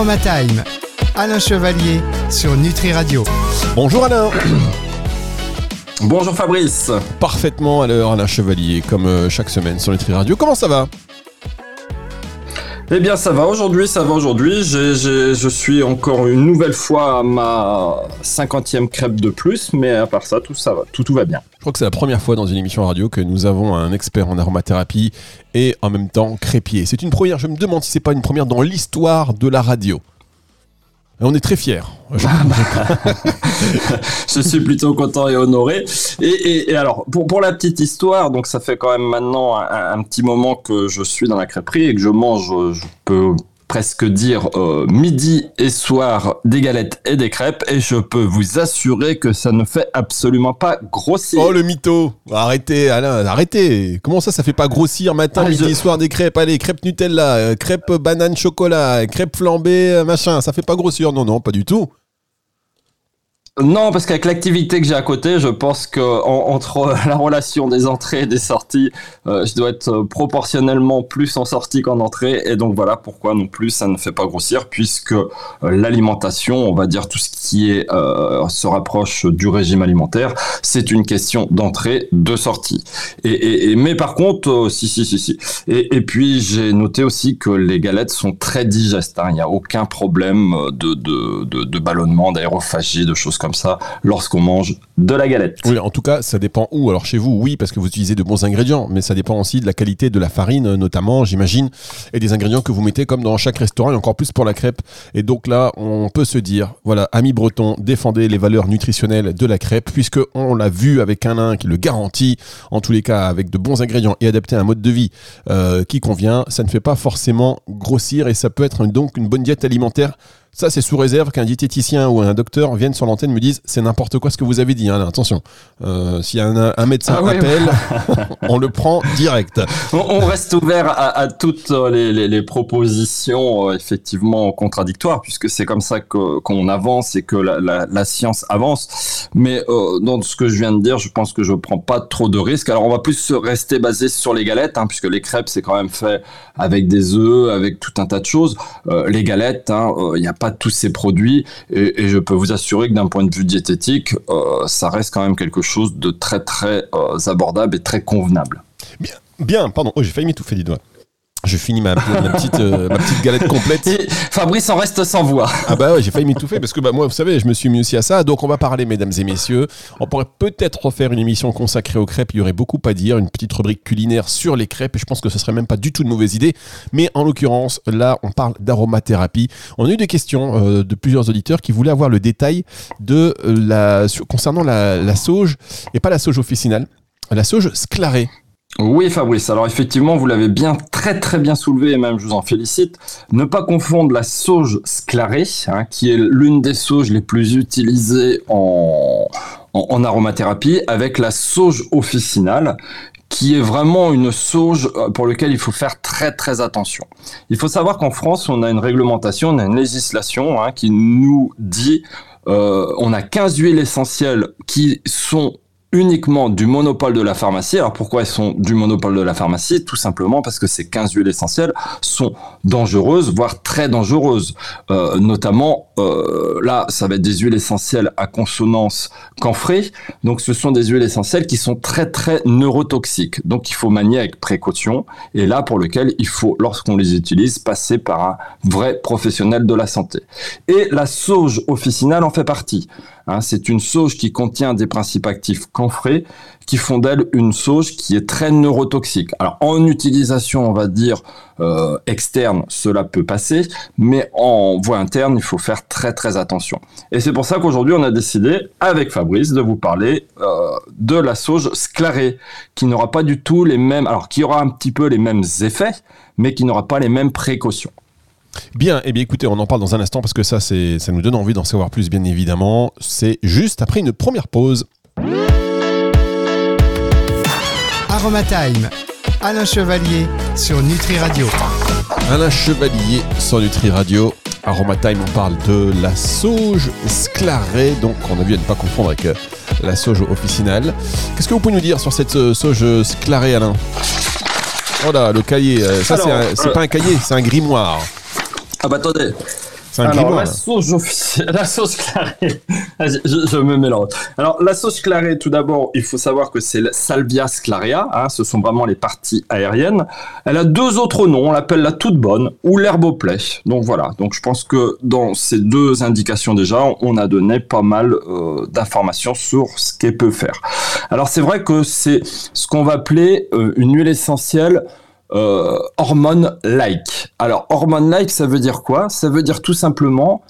Aromatime. Alain Chevalier sur Nutri Radio. Bonjour Alain Bonjour Fabrice Parfaitement à l'heure Alain Chevalier, comme euh, chaque semaine sur Nutri Radio. Comment ça va? Eh bien, ça va aujourd'hui, ça va aujourd'hui. je suis encore une nouvelle fois à ma cinquantième crêpe de plus, mais à part ça, tout ça va, tout, tout va bien. Je crois que c'est la première fois dans une émission radio que nous avons un expert en aromathérapie et en même temps crépier. C'est une première, je me demande si c'est pas une première dans l'histoire de la radio. On est très fiers. Je, suis plutôt content et honoré. Et, alors, pour, pour, la petite histoire, donc ça fait quand même maintenant un, un, petit moment que je suis dans la crêperie et que je mange, je peux presque dire euh, midi et soir des galettes et des crêpes et je peux vous assurer que ça ne fait absolument pas grossir. Oh le mytho. Arrêtez Alain, arrêtez. Comment ça ça fait pas grossir matin, ah, midi, soir des crêpes? Allez, crêpes Nutella, euh, crêpes banane chocolat, crêpes flambées, euh, machin, ça fait pas grossir. Non, non, pas du tout. Non, parce qu'avec l'activité que j'ai à côté, je pense que entre la relation des entrées et des sorties, euh, je dois être proportionnellement plus en sortie qu'en entrée. Et donc voilà pourquoi non plus ça ne fait pas grossir, puisque euh, l'alimentation, on va dire tout ce qui euh, se rapproche du régime alimentaire, c'est une question d'entrée, de sortie. Et, mais par contre, si si si si. Et, puis j'ai noté aussi que les galettes sont très digestes. Hein. Il n'y a aucun problème de, de ballonnement, d'aérophagie, de choses comme ça lorsqu'on mange de la galette. Oui, en tout cas, ça dépend où. Alors chez vous, oui, parce que vous utilisez de bons ingrédients, mais ça dépend aussi de la qualité de la farine, notamment, j'imagine, et des ingrédients que vous mettez comme dans chaque restaurant, et encore plus pour la crêpe. Et donc là, on peut se dire, voilà, amis bretons, défendez les valeurs nutritionnelles de la crêpe, puisque on l'a vu avec un nain qui le garantit, en tous les cas, avec de bons ingrédients et adapté à un mode de vie euh, qui convient, ça ne fait pas forcément grossir et ça peut être donc une bonne diète alimentaire ça, c'est sous réserve qu'un diététicien ou un docteur vienne sur l'antenne et me dise c'est n'importe quoi ce que vous avez dit. Hein, attention, euh, s'il y a un, médecin ah appelle, on le prend direct. On, reste ouvert à, toutes les, propositions euh, effectivement contradictoires, puisque c'est comme ça qu'on avance et que la, science avance. Mais euh, dans ce que je viens de dire, je pense que je prends pas trop de risques. Alors, on va plus rester basé sur les galettes, hein, puisque les crêpes, c'est quand même fait avec des œufs, avec tout un tas de choses. les galettes, hein, il y a pas tous ces produits et, je peux vous assurer que d'un point de vue diététique, euh, ça reste quand même quelque chose de très très euh, abordable et très convenable. Bien, bien, pardon, oh, j'ai failli m'étouffer doigts. Je finis ma, petite, euh, ma petite galette complète. Fabrice en reste sans voix. Ah bah ouais, j'ai failli m'étouffer parce que bah, moi, vous savez, je me suis mis aussi à ça. Donc on va parler, mesdames et messieurs. On pourrait peut-être refaire une émission consacrée aux crêpes. Il y aurait beaucoup à dire, une petite rubrique culinaire sur les crêpes. Et je pense que ce serait même pas du tout une mauvaise idée. Mais en l'occurrence, là, on parle d'aromathérapie. On a eu des questions euh, de plusieurs auditeurs qui voulaient avoir le détail de euh, la concernant la, la sauge et pas la sauge officinale, la sauge sclarée. Oui Fabrice, alors effectivement vous l'avez bien très très bien soulevé et même je vous en félicite. Ne pas confondre la sauge sclarée, hein, qui est l'une des sauges les plus utilisées en, en, aromathérapie, avec la sauge officinale, qui est vraiment une sauge euh, pour laquelle il faut faire très très attention. Il faut savoir qu'en France, on a une réglementation, on a une législation hein, qui nous dit euh, on a 15 huiles essentielles qui sont uniquement du monopole de la pharmacie. Alors pourquoi elles sont du monopole de la pharmacie? Tout simplement parce que ces 15 huiles essentielles sont dangereuses, voire très dangereuses. Euh, notamment, euh, là, ça va être des huiles essentielles à consonance camphrée. Donc ce sont des huiles essentielles qui sont très très neurotoxiques. Donc il faut manier avec précaution. Et là, pour lequel il faut, lorsqu'on les utilise, passer par un vrai professionnel de la santé. Et la sauge officinale en fait partie. Hein, c'est une sauge qui contient des principes actifs camphrés qui font d'elle une sauge qui est très neurotoxique. Alors en utilisation, on va dire euh, externe, cela peut passer, mais en voie interne, il faut faire très très attention. Et c'est pour ça qu'aujourd'hui, on a décidé avec Fabrice de vous parler euh, de la sauge sclarée, qui n'aura pas du tout les mêmes, alors qui aura un petit peu les mêmes effets, mais qui n'aura pas les mêmes précautions. Bien, eh bien écoutez, on en parle dans un instant parce que ça, c'est, ça nous donne envie d'en savoir plus, bien évidemment. C'est juste après une première pause. Aromatime, Alain Chevalier sur Nutri Radio. Alain Chevalier sur Nutri Radio. Aromatime, on parle de la sauge sclarée, donc on a vu à ne pas confondre avec euh, la sauge officinale. Qu'est-ce que vous pouvez nous dire sur cette euh, sauge sclarée, Alain? Oh là, le cahier, euh, ça c'est, pas un cahier, c'est un grimoire. Ah bah attendez. C'est un Alors, la sauce, la sauce clarée, je, je, me mélange. Alors, la sauce clarée, tout d'abord, il faut savoir que c'est Salvia sclarea, hein, ce sont vraiment les parties aériennes. Elle a deux autres noms, on l'appelle la toute bonne ou l'herbe au plaie. Donc voilà, donc je pense que dans ces deux indications déjà, on a donné pas mal euh, d'informations sur ce qu'elle peut faire. Alors, c'est vrai que c'est ce qu'on va appeler euh, une huile essentielle euh, hormone-like. Alors, hormone-like, ça veut dire quoi? Ça veut dire tout simplement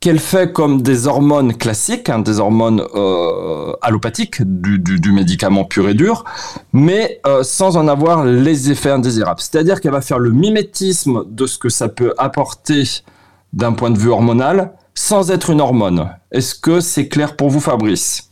qu'elle fait comme des hormones classiques, hein, des hormones euh, allopathiques du, médicament pur et dur, mais euh, sans en avoir les effets indésirables. C'est-à-dire qu'elle va faire le mimétisme de ce que ça peut apporter d'un point de vue hormonal, sans être une hormone. Est-ce que c'est clair pour vous, Fabrice?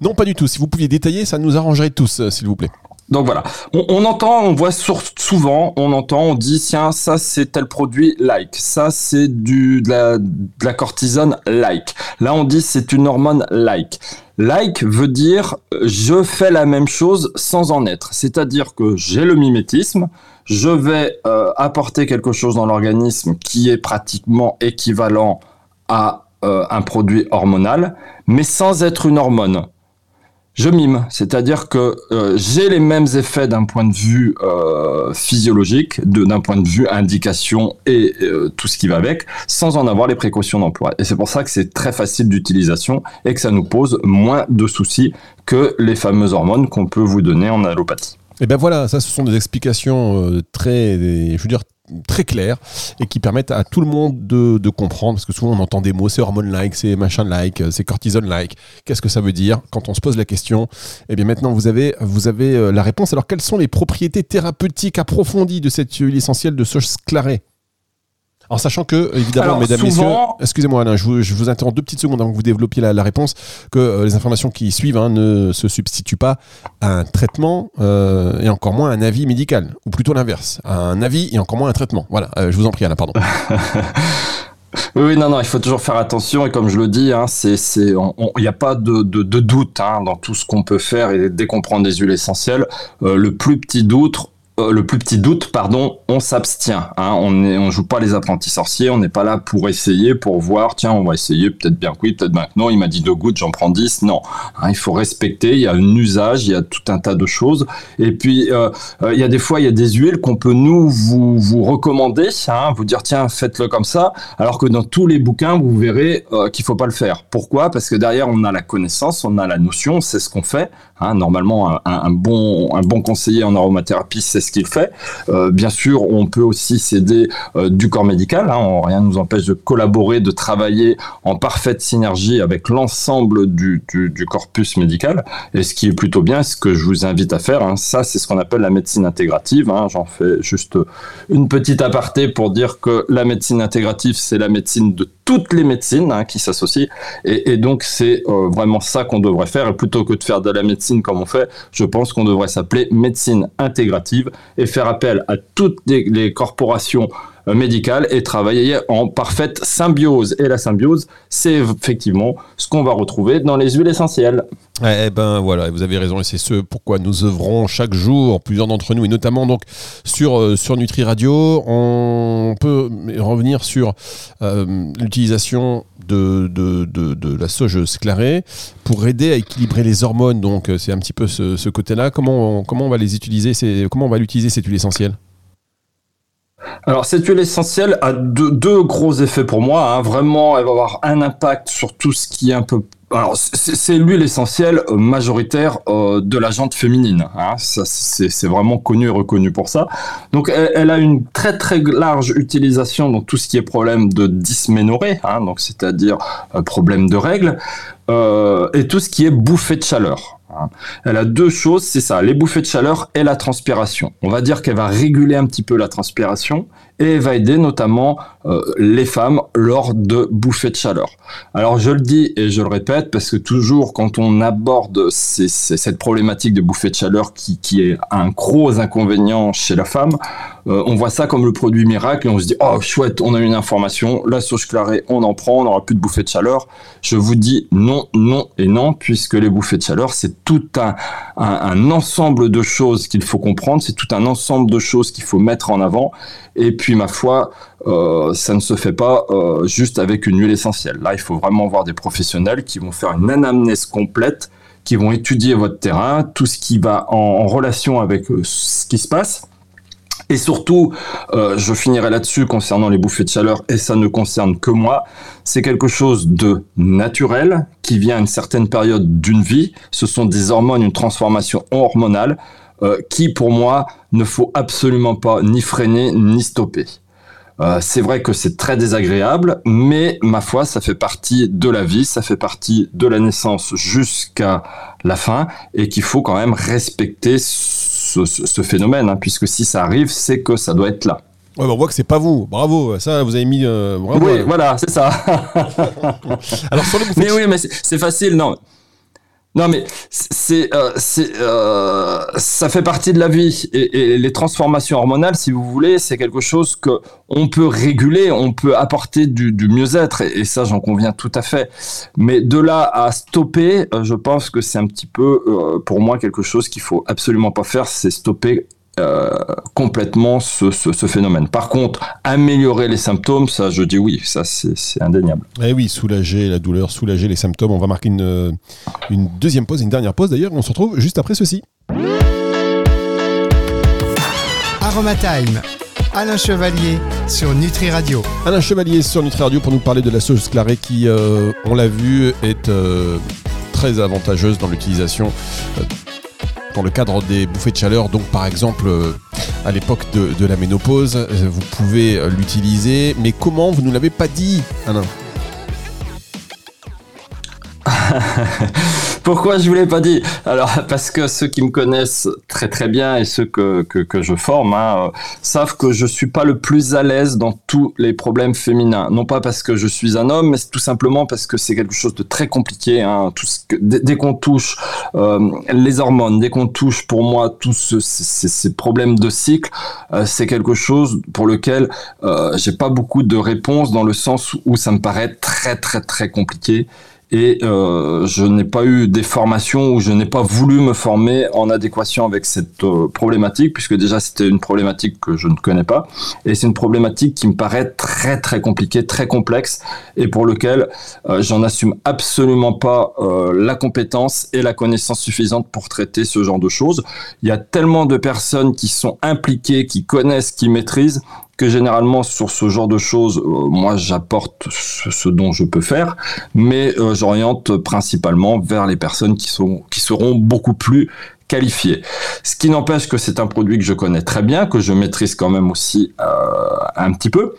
Non, pas du tout. Si vous pouviez détailler, ça nous arrangerait tous, s'il vous plaît. Donc voilà, on, entend, on voit souvent, on entend, on dit tiens ça c'est tel produit like, ça c'est du de la, de cortisone like. Là on dit c'est une hormone like. Like veut dire je fais la même chose sans en être, c'est-à-dire que j'ai le mimétisme, je vais euh, apporter quelque chose dans l'organisme qui est pratiquement équivalent à euh, un produit hormonal, mais sans être une hormone je mime, c'est-à-dire que euh, j'ai les mêmes effets d'un point de vue euh, physiologique, d'un point de vue indication et euh, tout ce qui va avec, sans en avoir les précautions d'emploi. Et c'est pour ça que c'est très facile d'utilisation et que ça nous pose moins de soucis que les fameuses hormones qu'on peut vous donner en allopathie. Et ben voilà, ça ce sont des explications très, je veux dire, très claires et qui permettent à tout le monde de, de comprendre, parce que souvent on entend des mots, c'est hormone-like, c'est machin-like, c'est cortisone-like. Qu'est-ce que ça veut dire Quand on se pose la question, eh bien maintenant vous avez, vous avez euh, la réponse. Alors quelles sont les propriétés thérapeutiques approfondies de cette huile essentielle de sauge clarée en sachant que, évidemment, Alors, mesdames, souvent... messieurs, excusez-moi Alain, je vous, je vous, interromps deux petites secondes avant que vous développiez la, la réponse, que euh, les informations qui suivent hein, ne se substituent pas à un traitement euh, et encore moins à un avis médical, ou plutôt l'inverse, un avis et encore moins un traitement. Voilà, euh, je vous en prie Alain, pardon. Oui, non, non, il faut toujours faire attention et comme je le dis, hein, il n'y a pas de, de, de doute hein, dans tout ce qu'on peut faire et dès qu'on prend des huiles essentielles, euh, le plus petit doute, euh, le plus petit doute, pardon, on s'abstient. Hein, on ne on joue pas les apprentis sorciers, on n'est pas là pour essayer, pour voir, tiens, on va essayer, peut-être bien que oui, peut-être bien que non, il m'a dit deux gouttes, j'en prends dix. Non, hein, il faut respecter, il y a un usage, il y a tout un tas de choses. Et puis, euh, euh, il y a des fois, il y a des huiles qu'on peut nous vous, vous recommander, hein, vous dire, tiens, faites-le comme ça, alors que dans tous les bouquins, vous verrez qu'il faut pas le faire. Pourquoi? Parce que derrière, on a la connaissance, on a la notion, c'est ce qu'on fait. Hein, normalement, un, bon, un bon conseiller en aromathérapie, c'est ce qu'il fait. Euh, bien sûr, on peut aussi s'aider euh, du corps médical. Hein, rien ne nous empêche de collaborer, de travailler en parfaite synergie avec l'ensemble du, corpus médical. Et ce qui est plutôt bien, ce que je vous invite à faire, hein, ça, c'est ce qu'on appelle la médecine intégrative. J'en fais juste une petite aparté pour dire que la médecine intégrative, c'est la médecine de toutes les médecines hein, qui s'associent. Et, donc, c'est euh, vraiment ça qu'on devrait faire. Et plutôt que de faire de la médecine comme on fait, je pense qu'on devrait s'appeler médecine intégrative et faire appel à toutes les corporations euh, médicales et travailler en parfaite symbiose. Et la symbiose, c'est effectivement ce qu'on va retrouver dans les huiles essentielles. Eh ben voilà, vous avez raison et c'est ce pourquoi nous œuvrons chaque jour, plusieurs d'entre nous et notamment donc sur euh, sur Nutri Radio, on peut revenir sur euh, l'utilisation de, de, de, la sauge sclarée pour aider à équilibrer les hormones. Donc c'est un petit peu ce, côté-là. Comment comment on va les utiliser Comment on va l'utiliser cette huile essentielle? Alors cette huile essentielle a deux, gros effets pour moi. Hein. Vraiment, elle va avoir un impact sur tout ce qui est un peu alors, c'est l'huile essentielle majoritaire euh, de la jante féminine. Hein. C'est vraiment connu et reconnu pour ça. Donc, elle, a une très très large utilisation dans tout ce qui est problème de dysménorrhée, hein, donc c'est-à-dire euh, problème de règles, euh, et tout ce qui est bouffée de chaleur. Elle a deux choses, c'est ça, les bouffées de chaleur et la transpiration. On va dire qu'elle va réguler un petit peu la transpiration et va aider notamment euh, les femmes lors de bouffées de chaleur. Alors je le dis et je le répète parce que toujours quand on aborde cette problématique de bouffée de chaleur qui, qui est un gros inconvénient chez la femme, euh, on voit ça comme le produit miracle et on se dit oh chouette, on a une information, la sauge clarée, on en prend, on n'aura plus de bouffées de chaleur. Je vous dis non, non et non puisque les bouffées de chaleur c'est tout un, un, un ensemble de choses qu'il faut comprendre, c'est tout un ensemble de choses qu'il faut mettre en avant et puis puis ma foi, euh, ça ne se fait pas euh, juste avec une huile essentielle. Là, il faut vraiment voir des professionnels qui vont faire une anamnèse complète, qui vont étudier votre terrain, tout ce qui va en, relation avec euh, ce qui se passe. Et surtout, je finirai là-dessus concernant les bouffées de chaleur, et ça ne concerne que moi, c'est quelque chose de naturel qui vient à une certaine période d'une vie. Ce sont des hormones, une transformation hormonale qui, pour moi, ne faut absolument pas ni freiner ni stopper. Euh, c'est vrai que c'est très désagréable, mais ma foi, ça fait partie de la vie, ça fait partie de la naissance jusqu'à la fin, et qu'il faut quand même respecter ce, phénomène, hein, puisque si ça arrive, c'est que ça doit être là. Ouais, on voit que c'est pas vous. Bravo, ça vous avez mis. Euh, oui, voilà, c'est ça. Alors sur le Mais oui, mais c'est facile, non. Non, mais c'est, euh, euh, ça fait partie de la vie et, les transformations hormonales, si vous voulez, c'est quelque chose que on peut réguler, on peut apporter du, mieux-être et, ça, j'en conviens tout à fait. Mais de là à stopper, euh, je pense que c'est un petit peu, pour moi, quelque chose qu'il faut absolument pas faire, c'est stopper euh, complètement ce, phénomène. Par contre, améliorer les symptômes, ça, je dis oui, ça c'est indéniable. Eh oui, soulager la douleur, soulager les symptômes. On va marquer une, euh, une deuxième pause, une dernière pause d'ailleurs. On se retrouve juste après ceci. Aromatime. Alain Chevalier sur Nutri Radio. Alain Chevalier sur Nutri Radio pour nous parler de la sauge sclarée qui, euh, on l'a vu, est très avantageuse dans l'utilisation dans le cadre des bouffées de chaleur. Donc par exemple, euh, à l'époque de, la ménopause, euh, vous pouvez euh, l'utiliser. Mais comment Vous ne l'avez pas dit, Alain? Pourquoi je vous l'ai pas dit? Alors parce que ceux qui me connaissent très très bien et ceux que, que, je forme hein, euh, savent que je suis pas le plus à l'aise dans tous les problèmes féminins. Non pas parce que je suis un homme, mais tout simplement parce que c'est quelque chose de très compliqué. Hein, que, dès, qu'on touche euh, les hormones, dès qu'on touche pour moi tous ces, problèmes de cycle, euh, c'est quelque chose pour lequel j'ai pas beaucoup de réponses dans le sens où ça me paraît très très très compliqué et je n'ai pas eu des formations où je n'ai pas voulu me former en adéquation avec cette euh, problématique puisque déjà c'était une problématique que je ne connais pas et c'est une problématique qui me paraît très très compliquée, très complexe et pour lequel euh, j'en assume absolument pas euh, la compétence et la connaissance suffisante pour traiter ce genre de choses. Il y a tellement de personnes qui sont impliquées, qui connaissent, qui maîtrisent que généralement sur ce genre de choses, euh, moi j'apporte ce, dont je peux faire, mais euh, j'oriente principalement vers les personnes qui, sont, qui seront beaucoup plus qualifiées. Ce qui n'empêche que c'est un produit que je connais très bien, que je maîtrise quand même aussi euh, un petit peu,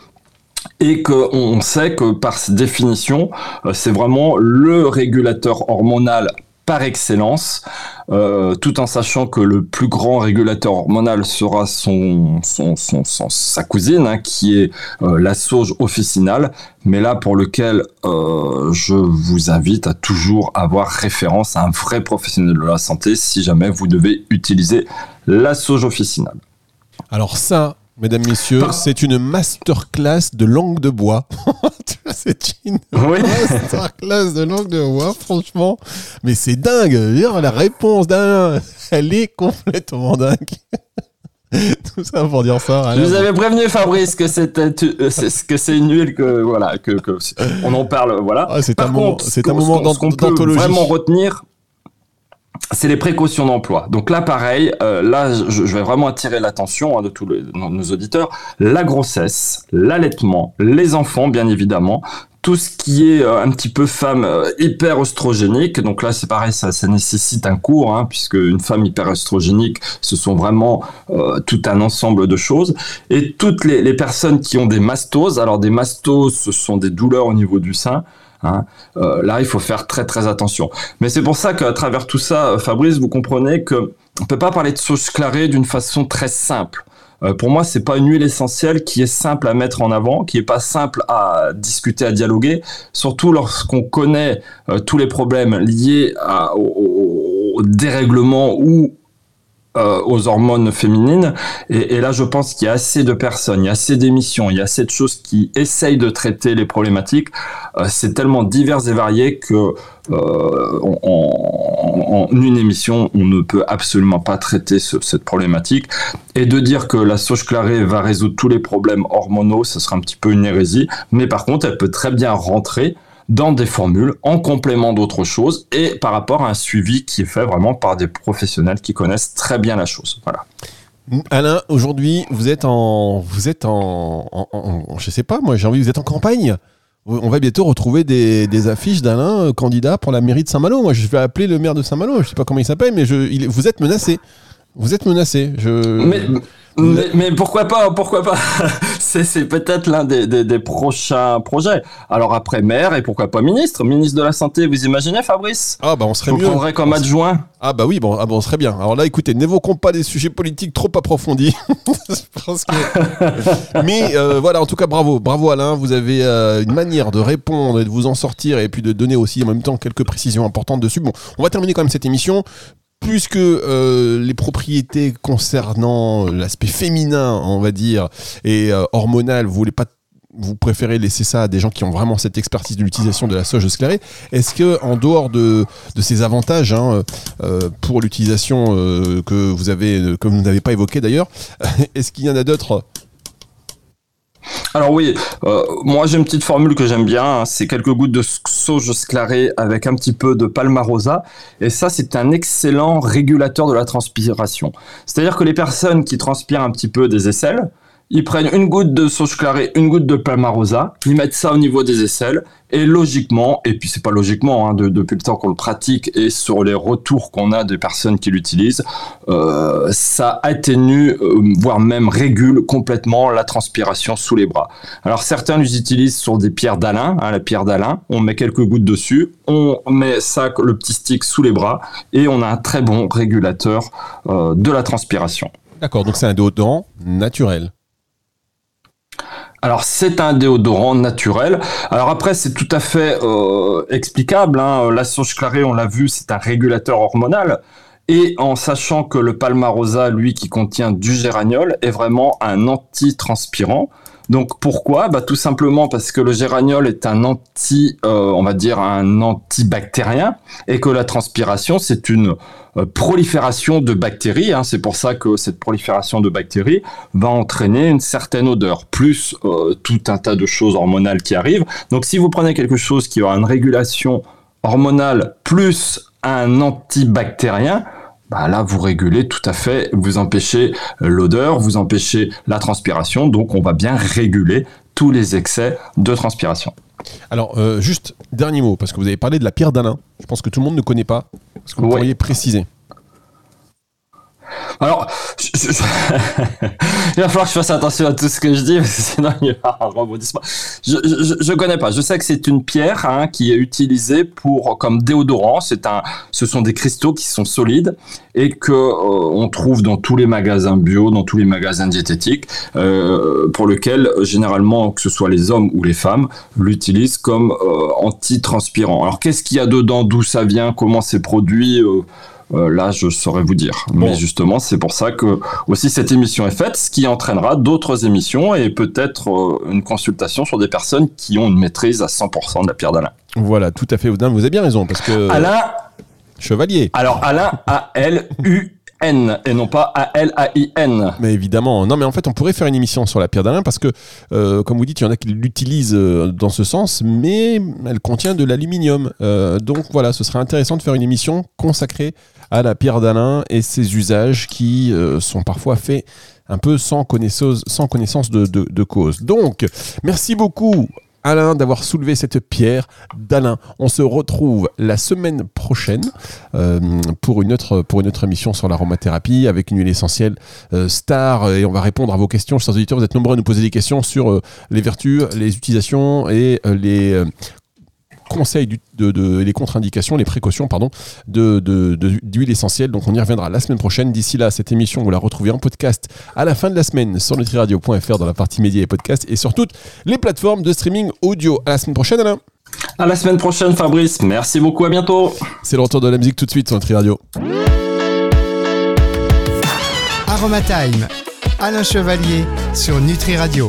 et qu'on sait que par définition, c'est vraiment le régulateur hormonal par excellence, euh, tout en sachant que le plus grand régulateur hormonal sera son, son, sa cousine, hein, qui est euh, la sauge officinale, mais là pour lequel euh, je vous invite à toujours avoir référence à un vrai professionnel de la santé si jamais vous devez utiliser la sauge officinale. Alors ça, Mesdames, Messieurs, c'est une masterclass de langue de bois. c'est une masterclass de langue de bois, franchement. Mais c'est dingue. La réponse d'Alain, elle est complètement dingue. Tout ça pour dire ça. Je vous avais prévenu Fabrice que c'était que c'est une huile que voilà que, on en parle voilà. Ah, c'est un, moment, c'est un moment d'anthologie. Vraiment retenir c'est les précautions d'emploi. Donc là, pareil, euh, là, je, vais vraiment attirer l'attention hein, de tous nos auditeurs. La grossesse, l'allaitement, les enfants, bien évidemment, tout ce qui est euh, un petit peu femme euh, hyper oestrogénique. Donc là, c'est pareil, ça, nécessite un cours, hein, puisque une femme hyper oestrogénique, ce sont vraiment tout un ensemble de choses. Et toutes les, les personnes qui ont des mastoses, alors des mastoses, ce sont des douleurs au niveau du sein. Hein. Euh, là, il faut faire très très attention. Mais c'est pour ça qu'à travers tout ça, Fabrice, vous comprenez que on peut pas parler de sauce clarée d'une façon très simple. Euh, pour moi, c'est pas une huile essentielle qui est simple à mettre en avant, qui est pas simple à discuter, à dialoguer, surtout lorsqu'on connaît euh, tous les problèmes liés au, au, dérèglement ou euh, aux hormones féminines. Et, là, je pense qu'il y a assez de personnes, il y a assez d'émissions, il y a assez de choses qui essayent de traiter les problématiques. Euh, c'est tellement divers et varié que euh, en, une émission, on ne peut absolument pas traiter ce, cette problématique. Et de dire que la sauge clarée va résoudre tous les problèmes hormonaux, ce sera un petit peu une hérésie. Mais par contre, elle peut très bien rentrer dans des formules en complément d'autres choses et par rapport à un suivi qui est fait vraiment par des professionnels qui connaissent très bien la chose. Voilà. Alain, aujourd'hui, vous êtes en, vous êtes en, je sais pas, moi j'ai envie, vous êtes en campagne. On va bientôt retrouver des, affiches d'Alain euh, candidat pour la mairie de Saint-Malo. Moi, je vais appeler le maire de Saint-Malo. Je sais pas comment il s'appelle, mais je, vous êtes menacé. Vous êtes menacé. Je... Mais, mais, mais, pourquoi pas Pourquoi pas C'est peut-être l'un des, des, des, prochains projets. Alors après maire et pourquoi pas ministre Ministre de la Santé, vous imaginez Fabrice? Ah bah on serait vous mieux. prendrez comme adjoint? Ah bah oui, bon, ah bon, on serait bien. Alors là, écoutez, n'évoquons pas des sujets politiques trop approfondis. que... Mais euh, voilà, en tout cas, bravo, bravo Alain. Vous avez euh, une manière de répondre et de vous en sortir et puis de donner aussi en même temps quelques précisions importantes dessus. Bon, on va terminer quand même cette émission plus que euh, les propriétés concernant l'aspect féminin, on va dire, et euh, hormonal, vous voulez pas vous préférez laisser ça à des gens qui ont vraiment cette expertise de l'utilisation de la sauge sclérée. Est-ce que en dehors de, de ces avantages hein, euh, pour l'utilisation euh, que vous avez, que vous n'avez pas évoqué d'ailleurs, est-ce qu'il y en a d'autres alors oui, euh, moi j'ai une petite formule que j'aime bien, hein, c'est quelques gouttes de sauge sclarée avec un petit peu de palmarosa, et ça c'est un excellent régulateur de la transpiration. C'est-à-dire que les personnes qui transpirent un petit peu des aisselles, ils prennent une goutte de sauge clarée, une goutte de palmarosa, ils mettent ça au niveau des aisselles, et logiquement, et puis c'est pas logiquement, hein, de, depuis le temps qu'on le pratique et sur les retours qu'on a des personnes qui l'utilisent, euh, ça atténue, euh, voire même régule complètement la transpiration sous les bras. Alors certains les utilisent sur des pierres d'Alain, hein, la pierre d'Alain, on met quelques gouttes dessus, on met ça, le petit stick sous les bras, et on a un très bon régulateur euh, de la transpiration. D'accord, donc c'est un déodorant naturel. Alors c'est un déodorant naturel. Alors après c'est tout à fait euh, explicable. Hein. La sauge clarée, on l'a vu, c'est un régulateur hormonal. Et en sachant que le palmarosa, lui, qui contient du géraniol, est vraiment un antitranspirant. Donc pourquoi? Bah, Tout simplement parce que le géraniol est un anti, euh, on va dire un antibactérien, et que la transpiration c'est une euh, prolifération de bactéries. Hein. C'est pour ça que cette prolifération de bactéries va entraîner une certaine odeur, plus euh, tout un tas de choses hormonales qui arrivent. Donc si vous prenez quelque chose qui aura une régulation hormonale plus un antibactérien, bah là, vous régulez tout à fait, vous empêchez l'odeur, vous empêchez la transpiration, donc on va bien réguler tous les excès de transpiration. Alors, euh, juste dernier mot, parce que vous avez parlé de la pierre d'Alain. Je pense que tout le monde ne connaît pas. Est-ce que vous Ouais. pourriez préciser Alors, il va falloir que je fasse attention à tout ce que je dis, sinon il y aura un rebondissement. Je, je, je connais pas. Je sais que c'est une pierre hein, qui est utilisée pour comme déodorant. C'est un, ce sont des cristaux qui sont solides et que euh, on trouve dans tous les magasins bio, dans tous les magasins diététiques, euh, pour lequel euh, généralement que ce soit les hommes ou les femmes l'utilisent comme euh, antitranspirant. Alors qu'est-ce qu'il y a dedans, d'où ça vient, comment c'est produit? Euh, là, je saurais vous dire. Bon. Mais justement, c'est pour ça que aussi cette émission est faite, ce qui entraînera d'autres émissions et peut-être euh, une consultation sur des personnes qui ont une maîtrise à 100% de la pierre d'Alain. Voilà, tout à fait. Vous avez bien raison, parce que Alain, chevalier. alors Alain A-L-U-N et non pas A-L-A-I-N. Mais évidemment, non, mais en fait, on pourrait faire une émission sur la pierre d'Alain parce que, euh, comme vous dites, il y en a qui l'utilisent dans ce sens, mais elle contient de l'aluminium. Euh, donc voilà, ce serait intéressant de faire une émission consacrée à la pierre d'Alain et ses usages qui euh, sont parfois faits un peu sans connaissance, sans connaissance de, cause. Donc, merci beaucoup. Alain d'avoir soulevé cette pierre d'Alain. On se retrouve la semaine prochaine euh, pour, une autre, pour une autre émission sur l'aromathérapie avec une huile essentielle euh, star et on va répondre à vos questions. Chers auditeurs, vous êtes nombreux à nous poser des questions sur les vertus, les utilisations et les conseils du- de, de- les contre-indications, les précautions pardon, de, de- de- d'huile essentielle. Donc on y reviendra la semaine prochaine. D'ici là, cette émission, vous la retrouvez en podcast à la fin de la semaine sur nutriradio.fr dans la partie médias et podcasts et sur toutes les plateformes de streaming audio. À la semaine prochaine, Alain. À la semaine prochaine, Fabrice. Merci beaucoup. À bientôt. C'est le retour de la musique tout de suite sur Nutri Radio. Aroma Time. Alain Chevalier sur Nutri Radio.